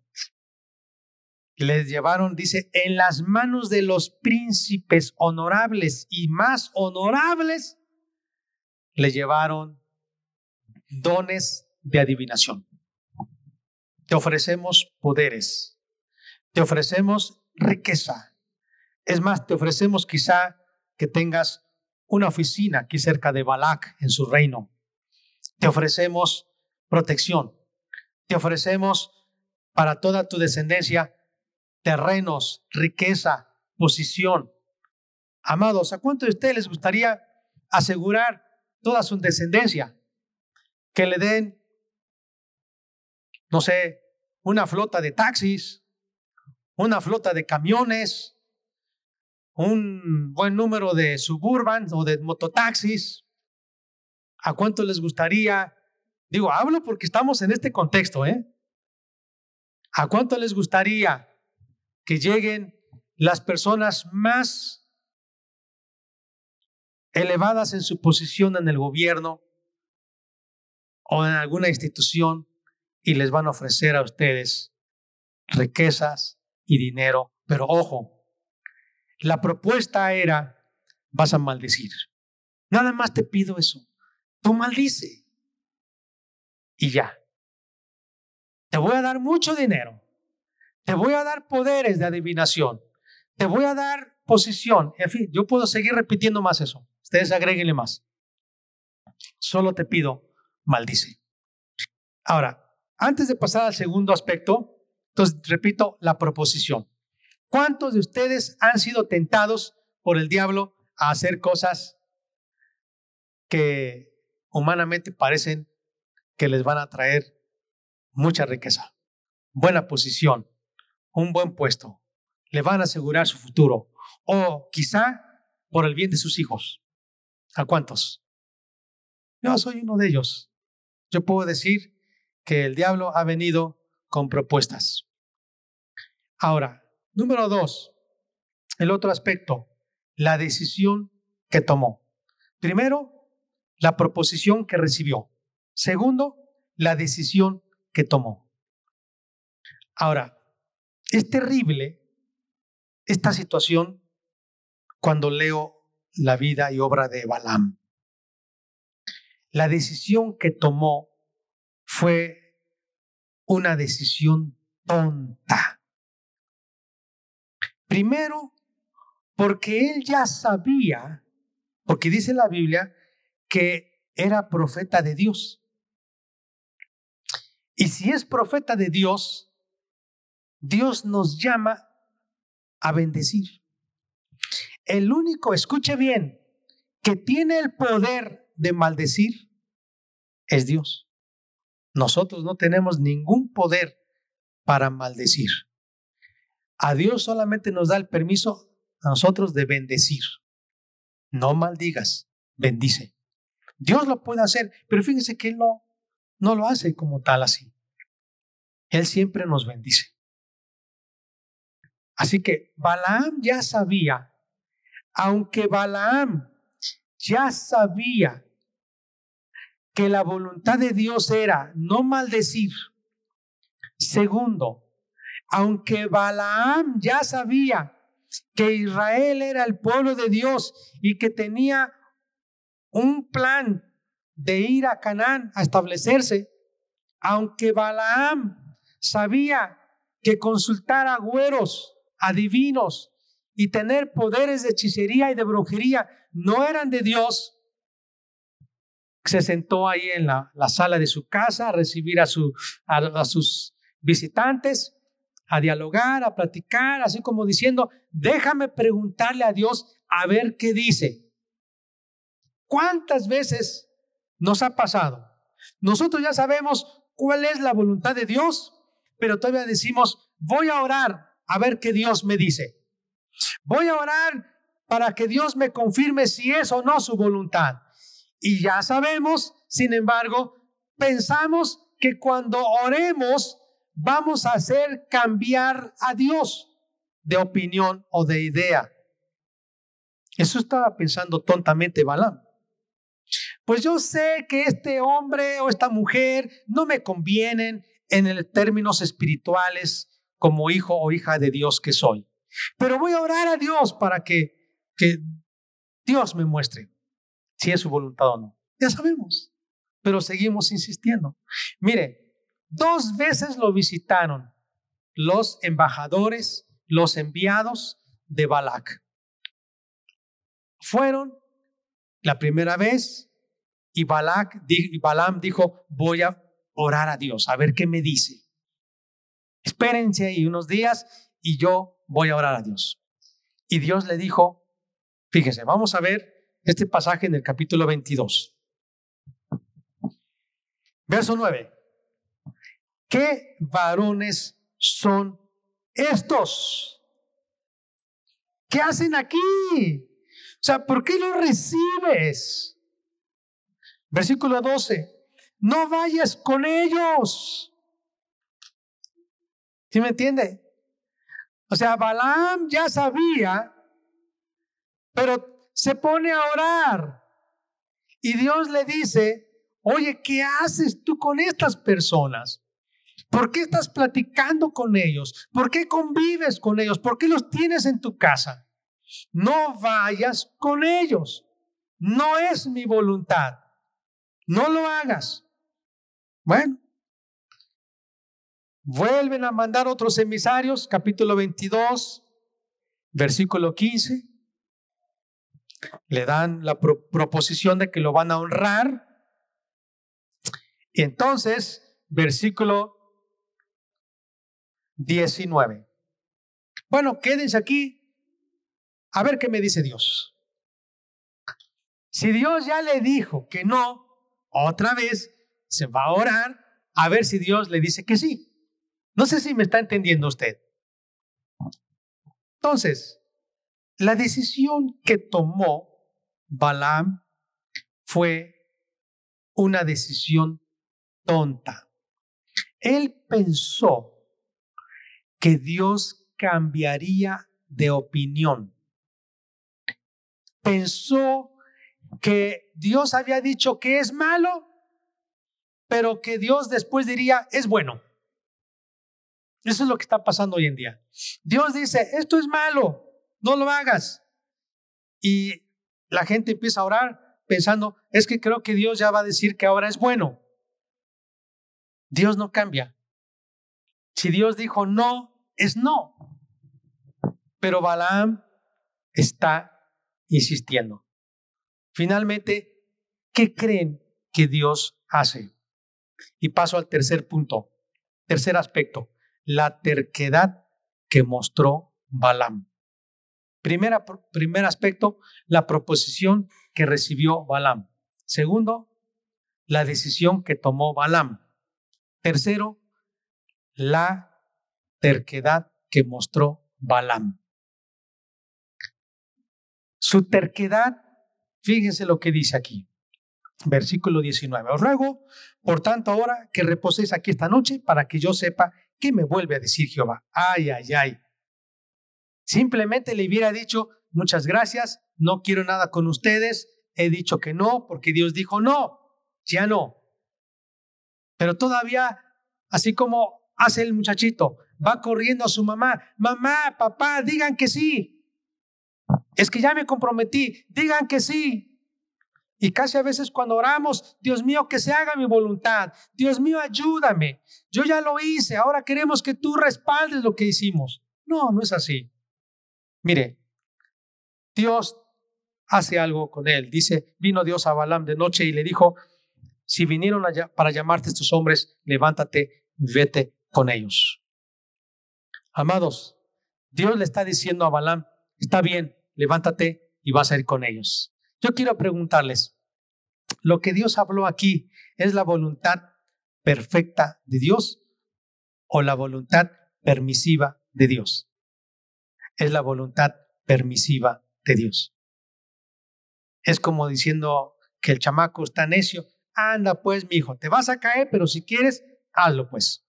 Les llevaron, dice, en las manos de los príncipes honorables y más honorables, le llevaron dones de adivinación. Te ofrecemos poderes, te ofrecemos riqueza. Es más, te ofrecemos quizá que tengas una oficina aquí cerca de Balak en su reino. Te ofrecemos protección. Te ofrecemos para toda tu descendencia terrenos, riqueza, posición. Amados, ¿a cuánto de ustedes les gustaría asegurar toda su descendencia? Que le den no sé, una flota de taxis, una flota de camiones, un buen número de suburban o de mototaxis. ¿A cuánto les gustaría? Digo, hablo porque estamos en este contexto, ¿eh? ¿A cuánto les gustaría que lleguen las personas más elevadas en su posición en el gobierno o en alguna institución y les van a ofrecer a ustedes riquezas y dinero. Pero ojo, la propuesta era, vas a maldecir. Nada más te pido eso. Tú maldice. Y ya. Te voy a dar mucho dinero. Te voy a dar poderes de adivinación. Te voy a dar posición. En fin, yo puedo seguir repitiendo más eso. Ustedes agréguenle más. Solo te pido, maldice. Ahora, antes de pasar al segundo aspecto, entonces repito la proposición. ¿Cuántos de ustedes han sido tentados por el diablo a hacer cosas que humanamente parecen que les van a traer mucha riqueza, buena posición, un buen puesto, le van a asegurar su futuro o quizá por el bien de sus hijos? ¿A cuántos? Yo soy uno de ellos. Yo puedo decir que el diablo ha venido con propuestas. Ahora, número dos, el otro aspecto, la decisión que tomó. Primero, la proposición que recibió. Segundo, la decisión que tomó. Ahora, es terrible esta situación cuando leo la vida y obra de Balaam. La decisión que tomó fue una decisión tonta. Primero, porque él ya sabía, porque dice la Biblia, que era profeta de Dios. Y si es profeta de Dios, Dios nos llama a bendecir. El único, escuche bien, que tiene el poder de maldecir es Dios. Nosotros no tenemos ningún poder para maldecir. A Dios solamente nos da el permiso a nosotros de bendecir. No maldigas, bendice. Dios lo puede hacer, pero fíjense que Él no, no lo hace como tal así. Él siempre nos bendice. Así que Balaam ya sabía, aunque Balaam ya sabía que la voluntad de Dios era no maldecir. Segundo, aunque Balaam ya sabía que Israel era el pueblo de Dios y que tenía un plan de ir a Canaán a establecerse, aunque Balaam sabía que consultar a güeros, adivinos y tener poderes de hechicería y de brujería no eran de Dios, se sentó ahí en la, sala de su casa a recibir a, a sus visitantes, a dialogar, a platicar, así como diciendo, déjame preguntarle a Dios a ver qué dice. ¿Cuántas veces nos ha pasado? Nosotros ya sabemos cuál es la voluntad de Dios, pero todavía decimos, voy a orar a ver qué Dios me dice. Voy a orar para que Dios me confirme si es o no su voluntad. Y ya sabemos, sin embargo, pensamos que cuando oremos vamos a hacer cambiar a Dios de opinión o de idea. Eso estaba pensando tontamente Balaam. Pues yo sé que este hombre o esta mujer no me convienen en términos espirituales como hijo o hija de Dios que soy. Pero voy a orar a Dios para que, que Dios me muestre si es su voluntad o no. Ya sabemos, pero seguimos insistiendo. Mire, dos veces lo visitaron los embajadores, los enviados de Balac. Fueron la primera vez y, Balak, Balaam dijo, voy a orar a Dios, a ver qué me dice. Espérense ahí unos días y yo voy a orar a Dios. Y Dios le dijo, fíjese, vamos a ver este pasaje en el capítulo 22. Verso 9. ¿Qué varones son estos? ¿Qué hacen aquí? O sea, ¿por qué los recibes? Versículo 12. No vayas con ellos. ¿Sí me entiende? O sea, Balaam ya sabía, pero se pone a orar. Y Dios le dice, oye, ¿qué haces tú con estas personas? ¿Por qué estás platicando con ellos? ¿Por qué convives con ellos? ¿Por qué los tienes en tu casa? No vayas con ellos. No es mi voluntad. No lo hagas. Bueno, vuelven a mandar otros emisarios, capítulo 22, versículo 15. Le dan la proposición de que lo van a honrar. Y entonces, versículo 19. Bueno, quédense aquí a ver qué me dice Dios. Si Dios ya le dijo que no, otra vez se va a orar a ver si Dios le dice que sí. No sé si me está entendiendo usted. Entonces, la decisión que tomó Balaam fue una decisión tonta. Él pensó que Dios cambiaría de opinión. Pensó que Dios había dicho que es malo, pero que Dios después diría es bueno. Eso es lo que está pasando hoy en día. Dios dice, esto es malo, no lo hagas. Y la gente empieza a orar pensando, es que creo que Dios ya va a decir que ahora es bueno. Dios no cambia. Si Dios dijo no, es no. Pero Balaam está insistiendo. Finalmente, ¿qué creen que Dios hace? Y paso al tercer punto, tercer aspecto, la terquedad que mostró Balaam. Primera, primer aspecto, la proposición que recibió Balaam. Segundo, la decisión que tomó Balaam. Tercero, la terquedad que mostró Balaam. Su terquedad, fíjense lo que dice aquí, versículo 19. Os ruego, por tanto, ahora que reposéis aquí esta noche para que yo sepa qué me vuelve a decir Jehová. Ay, ay, ay. Simplemente le hubiera dicho, muchas gracias, no quiero nada con ustedes, he dicho que no, porque Dios dijo no, ya no. Pero todavía, así como hace el muchachito, va corriendo a su mamá, mamá, papá, digan que sí. Es que ya me comprometí, digan que sí. Y casi a veces cuando oramos, Dios mío, que se haga mi voluntad. Dios mío, ayúdame. Yo ya lo hice, ahora queremos que tú respaldes lo que hicimos. No, no es así. Mire, Dios hace algo con él. Dice, vino Dios a Balaam de noche y le dijo, si vinieron allá para llamarte estos hombres, levántate, vete con ellos. Amados, Dios le está diciendo a Balaam, está bien, levántate y vas a ir con ellos. Yo quiero preguntarles, ¿lo que Dios habló aquí es la voluntad perfecta de Dios o la voluntad permisiva de Dios? Es la voluntad permisiva de Dios. Es como diciendo que el chamaco está necio. Anda pues, mi hijo, te vas a caer, pero si quieres, hazlo pues.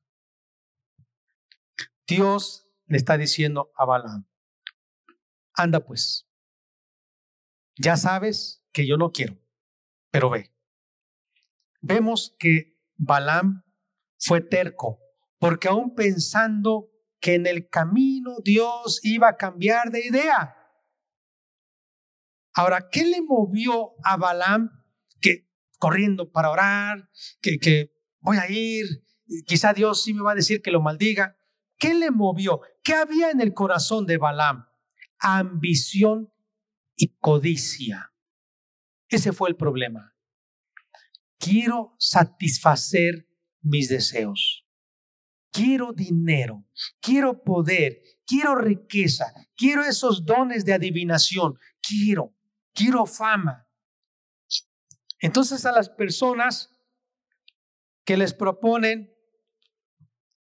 Dios le está diciendo a Balaam, anda pues, ya sabes que yo no quiero, pero ve. Vemos que Balaam fue terco, porque aún pensando que en el camino Dios iba a cambiar de idea. Ahora, ¿qué le movió a Balaam que corriendo para orar, que, que voy a ir, quizá Dios sí me va a decir que lo maldiga? ¿Qué le movió? ¿Qué había en el corazón de Balaam? Ambición y codicia. Ese fue el problema. Quiero satisfacer mis deseos. Quiero dinero, quiero poder, quiero riqueza, quiero esos dones de adivinación, quiero, quiero fama. Entonces a las personas que les proponen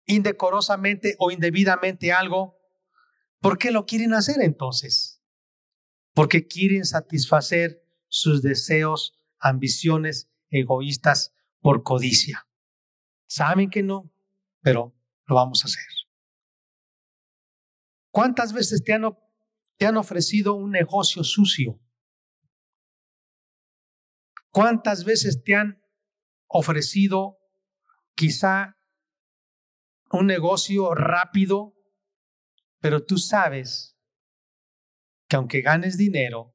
indecorosamente o indebidamente algo, ¿por qué lo quieren hacer entonces? porque quieren satisfacer sus deseos, ambiciones egoístas por codicia. Saben que no, pero lo vamos a hacer. ¿Cuántas veces te han, te han ofrecido un negocio sucio? ¿Cuántas veces te han ofrecido quizá un negocio rápido, pero tú sabes que aunque ganes dinero,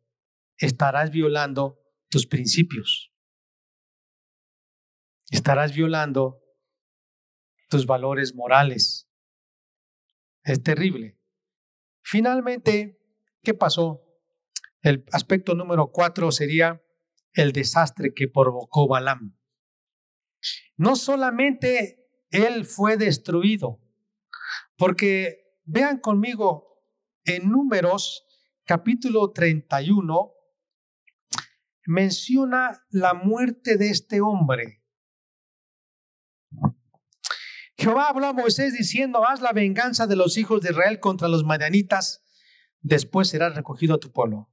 estarás violando tus principios. Estarás violando tus valores morales. Es terrible. Finalmente, ¿qué pasó? El aspecto número cuatro sería el desastre que provocó Balaam. No solamente él fue destruido, porque vean conmigo en números capítulo 31 menciona la muerte de este hombre. Jehová habló a Moisés diciendo, haz la venganza de los hijos de Israel contra los madianitas, después será recogido a tu pueblo.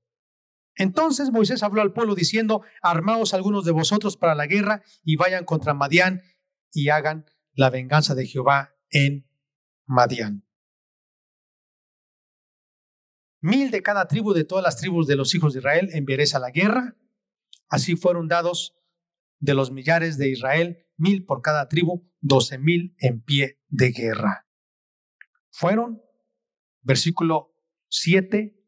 Entonces Moisés habló al pueblo diciendo, armaos algunos de vosotros para la guerra y vayan contra Madián y hagan la venganza de Jehová en Madián. Mil de cada tribu de todas las tribus de los hijos de Israel enviaréis a la guerra. Así fueron dados de los millares de Israel, mil por cada tribu, doce mil en pie de guerra. Fueron, versículo 7,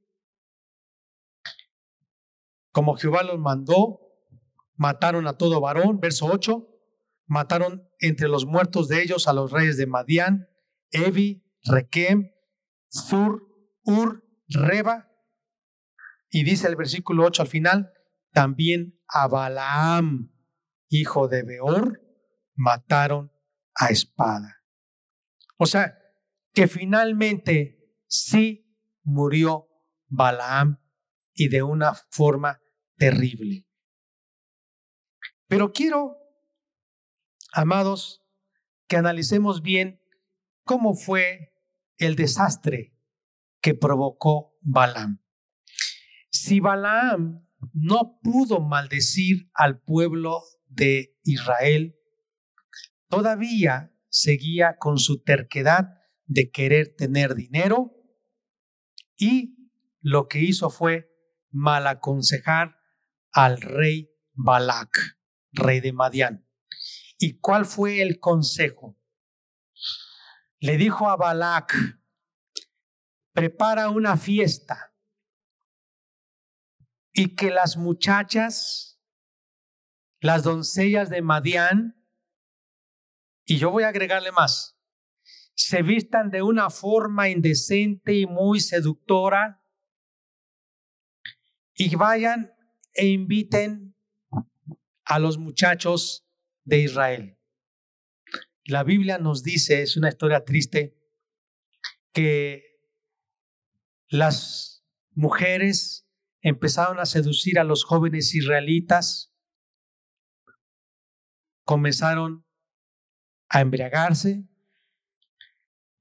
como Jehová los mandó, mataron a todo varón, verso 8, mataron entre los muertos de ellos a los reyes de Madián, Evi, Requem, Zur, Ur, Reba. Y dice el versículo 8 al final, también a Balaam, hijo de Beor, mataron a espada. O sea, que finalmente sí murió Balaam y de una forma terrible. Pero quiero, amados, que analicemos bien cómo fue el desastre que provocó Balaam. Si Balaam no pudo maldecir al pueblo de Israel, todavía seguía con su terquedad de querer tener dinero y lo que hizo fue mal aconsejar al rey Balac, rey de Madián. ¿Y cuál fue el consejo? le dijo a Balac, prepara una fiesta y que las muchachas, las doncellas de Madián, y yo voy a agregarle más, se vistan de una forma indecente y muy seductora y vayan e inviten a los muchachos de Israel. La Biblia nos dice, es una historia triste, que las mujeres empezaron a seducir a los jóvenes israelitas, comenzaron a embriagarse,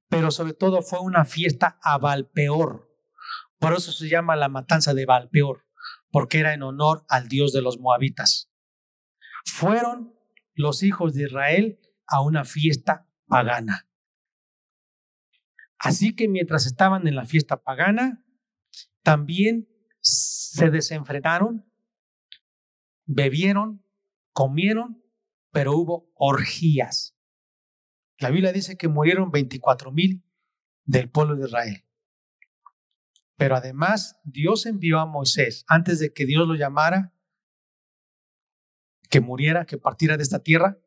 pero sobre todo fue una fiesta a Valpeor. Por eso se llama la matanza de Valpeor, porque era en honor al dios de los moabitas. Fueron los hijos de Israel a una fiesta pagana. Así que mientras estaban en la fiesta pagana, también se desenfrenaron, bebieron, comieron, pero hubo orgías. La Biblia dice que murieron 24 mil del pueblo de Israel. Pero además Dios envió a Moisés, antes de que Dios lo llamara, que muriera, que partiera de esta tierra,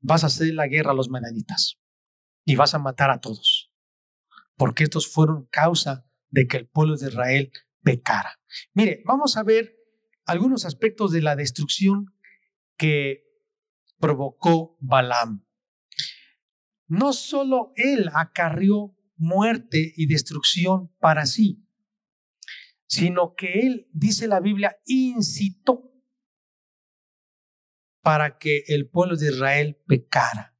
vas a hacer la guerra a los medanitas y vas a matar a todos, porque estos fueron causa de que el pueblo de Israel pecara. Mire, vamos a ver algunos aspectos de la destrucción que provocó Balaam. No solo él acarrió muerte y destrucción para sí, sino que él, dice la Biblia, incitó para que el pueblo de Israel pecara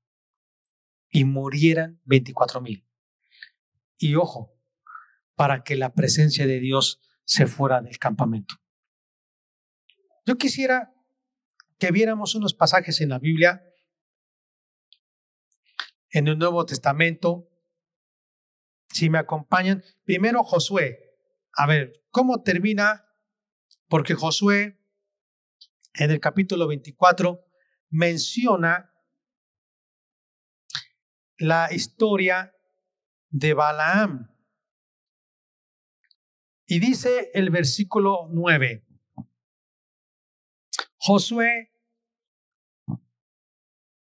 y murieran 24 mil. Y ojo, para que la presencia de Dios se fuera del campamento. Yo quisiera que viéramos unos pasajes en la Biblia, en el Nuevo Testamento. Si me acompañan, primero Josué. A ver, ¿cómo termina? Porque Josué en el capítulo 24 menciona la historia de Balaam. Y dice el versículo 9, Josué,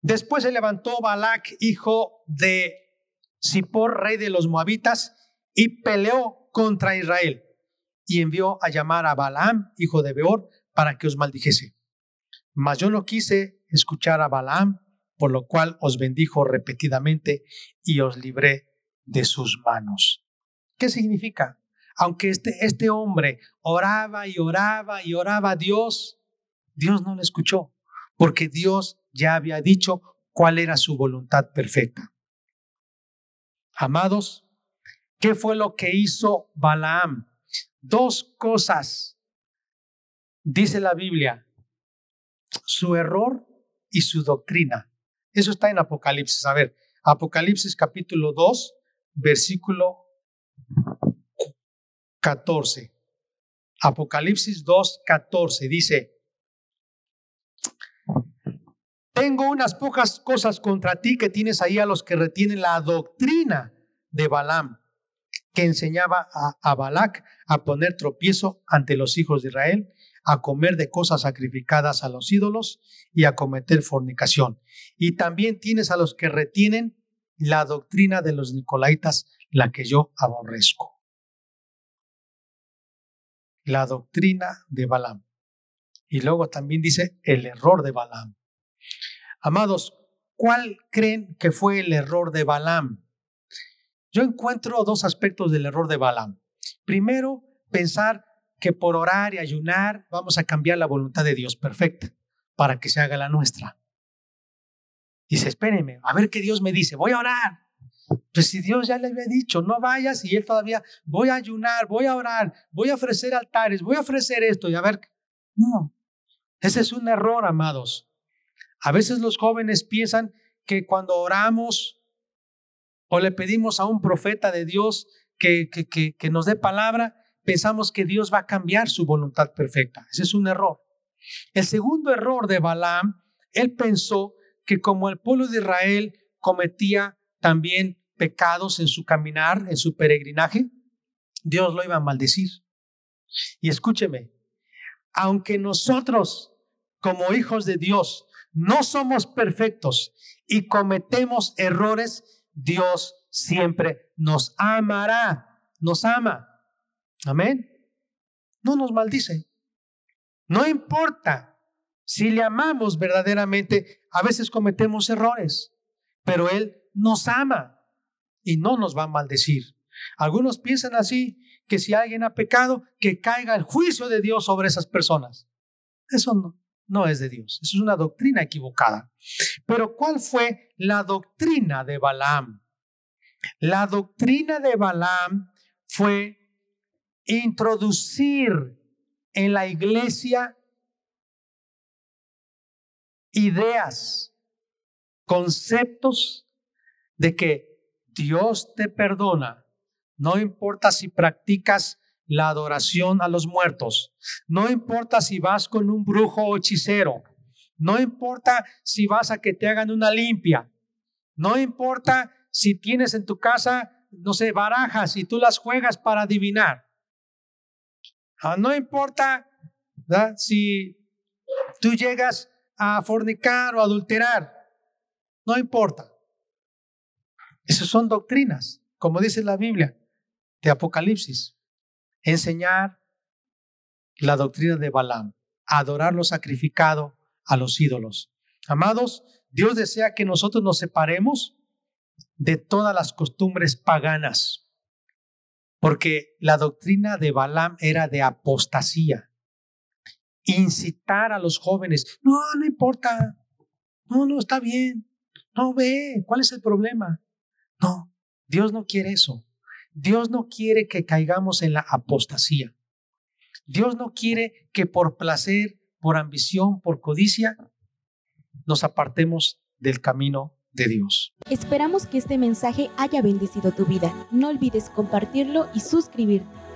después se levantó Balac, hijo de Zippor, rey de los moabitas, y peleó contra Israel, y envió a llamar a Balaam, hijo de Beor, para que os maldijese. Mas yo no quise escuchar a Balaam, por lo cual os bendijo repetidamente y os libré de sus manos. ¿Qué significa? Aunque este, este hombre oraba y oraba y oraba a Dios, Dios no le escuchó, porque Dios ya había dicho cuál era su voluntad perfecta. Amados, ¿qué fue lo que hizo Balaam? Dos cosas dice la Biblia, su error y su doctrina. Eso está en Apocalipsis. A ver, Apocalipsis capítulo 2, versículo 14. Apocalipsis 2, 14 dice, tengo unas pocas cosas contra ti que tienes ahí a los que retienen la doctrina de Balaam, que enseñaba a, a Balac a poner tropiezo ante los hijos de Israel a comer de cosas sacrificadas a los ídolos y a cometer fornicación. Y también tienes a los que retienen la doctrina de los nicolaitas, la que yo aborrezco. La doctrina de Balaam. Y luego también dice el error de Balaam. Amados, ¿cuál creen que fue el error de Balaam? Yo encuentro dos aspectos del error de Balaam. Primero, pensar que por orar y ayunar vamos a cambiar la voluntad de Dios perfecta para que se haga la nuestra. Dice, espérenme, a ver qué Dios me dice, voy a orar. Pues si Dios ya le había dicho, no vayas y él todavía, voy a ayunar, voy a orar, voy a ofrecer altares, voy a ofrecer esto y a ver, no, ese es un error, amados. A veces los jóvenes piensan que cuando oramos o le pedimos a un profeta de Dios que, que, que, que nos dé palabra, pensamos que Dios va a cambiar su voluntad perfecta. Ese es un error. El segundo error de Balaam, él pensó que como el pueblo de Israel cometía también pecados en su caminar, en su peregrinaje, Dios lo iba a maldecir. Y escúcheme, aunque nosotros como hijos de Dios no somos perfectos y cometemos errores, Dios siempre nos amará, nos ama. Amén. No nos maldice. No importa si le amamos verdaderamente, a veces cometemos errores, pero Él nos ama y no nos va a maldecir. Algunos piensan así, que si alguien ha pecado, que caiga el juicio de Dios sobre esas personas. Eso no, no es de Dios, eso es una doctrina equivocada. Pero ¿cuál fue la doctrina de Balaam? La doctrina de Balaam fue introducir en la iglesia ideas, conceptos de que Dios te perdona, no importa si practicas la adoración a los muertos, no importa si vas con un brujo o hechicero, no importa si vas a que te hagan una limpia, no importa si tienes en tu casa, no sé, barajas y tú las juegas para adivinar. Ah, no importa si tú llegas a fornicar o adulterar, no importa. Esas son doctrinas, como dice la Biblia de Apocalipsis. Enseñar la doctrina de Balaam, adorar lo sacrificado a los ídolos. Amados, Dios desea que nosotros nos separemos de todas las costumbres paganas, porque la doctrina de Balaam era de apostasía. Incitar a los jóvenes, no, no importa, no, no, está bien, no ve, ¿cuál es el problema? No, Dios no quiere eso. Dios no quiere que caigamos en la apostasía. Dios no quiere que por placer, por ambición, por codicia, nos apartemos del camino de Dios. Esperamos que este mensaje haya bendecido tu vida. No olvides compartirlo y suscribirte.